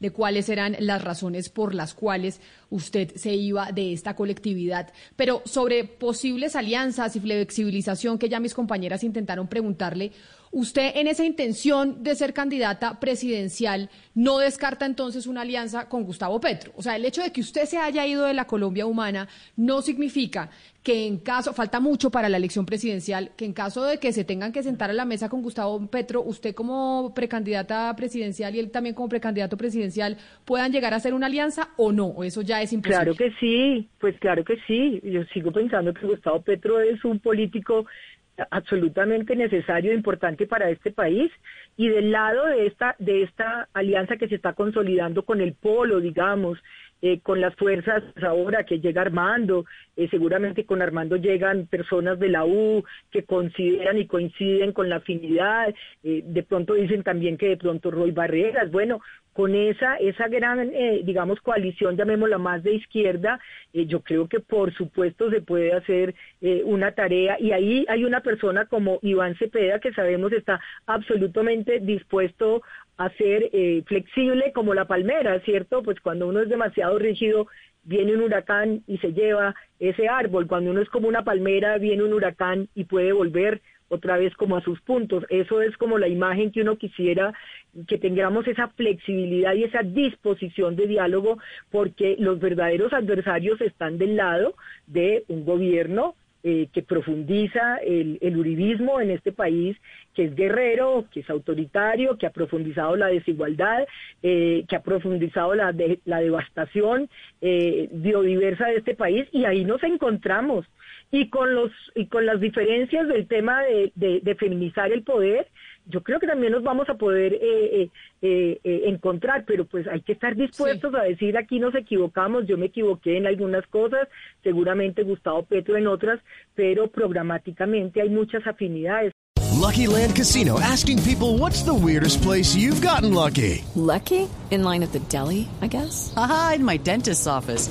de cuáles eran las razones por las cuales usted se iba de esta colectividad. Pero sobre posibles alianzas y flexibilización que ya mis compañeras intentaron preguntarle, usted en esa intención de ser candidata presidencial no descarta entonces una alianza con Gustavo Petro. O sea, el hecho de que usted se haya ido de la Colombia humana no significa que en caso, falta mucho para la elección presidencial, que en caso de que se tengan que sentar a la mesa con Gustavo Petro, usted como precandidata presidencial y él también como precandidato presidencial, puedan llegar a hacer una alianza o no, o eso ya es imposible. Claro que sí, pues claro que sí. Yo sigo pensando que Gustavo Petro es un político absolutamente necesario e importante para este país. Y del lado de esta de esta alianza que se está consolidando con el polo digamos eh, con las fuerzas ahora que llega Armando, eh, seguramente con Armando llegan personas de la U que consideran y coinciden con la afinidad, eh, de pronto dicen también que de pronto Roy Barreras, bueno, con esa, esa gran, digamos, coalición, llamémosla más de izquierda, yo creo que por supuesto se puede hacer una tarea. Y ahí hay una persona como Iván Cepeda que sabemos está absolutamente dispuesto a ser eh, flexible como la palmera, ¿cierto? Pues cuando uno es demasiado rígido, viene un huracán y se lleva ese árbol. Cuando uno es como una palmera, viene un huracán y puede volver otra vez como a sus puntos. Eso es como la imagen que uno quisiera que tengamos esa flexibilidad y esa disposición de diálogo, porque los verdaderos adversarios están del lado de un gobierno eh, que profundiza el, uribismo en este país, que es guerrero, que es autoritario, que ha profundizado la desigualdad, eh, que ha profundizado la, la devastación eh, biodiversa de este país, y ahí nos encontramos. Y con, los, y con las diferencias del tema de, de feminizar el poder, yo creo que también nos vamos a poder eh, eh, eh, encontrar, pero pues hay que estar dispuestos a decir aquí nos equivocamos, yo me equivoqué en algunas cosas, seguramente Gustavo Petro en otras, pero programáticamente hay muchas afinidades. Lucky Land Casino asking people what's the weirdest place you've gotten lucky. Lucky? In line at the deli, I guess. Aha, in my dentist's office.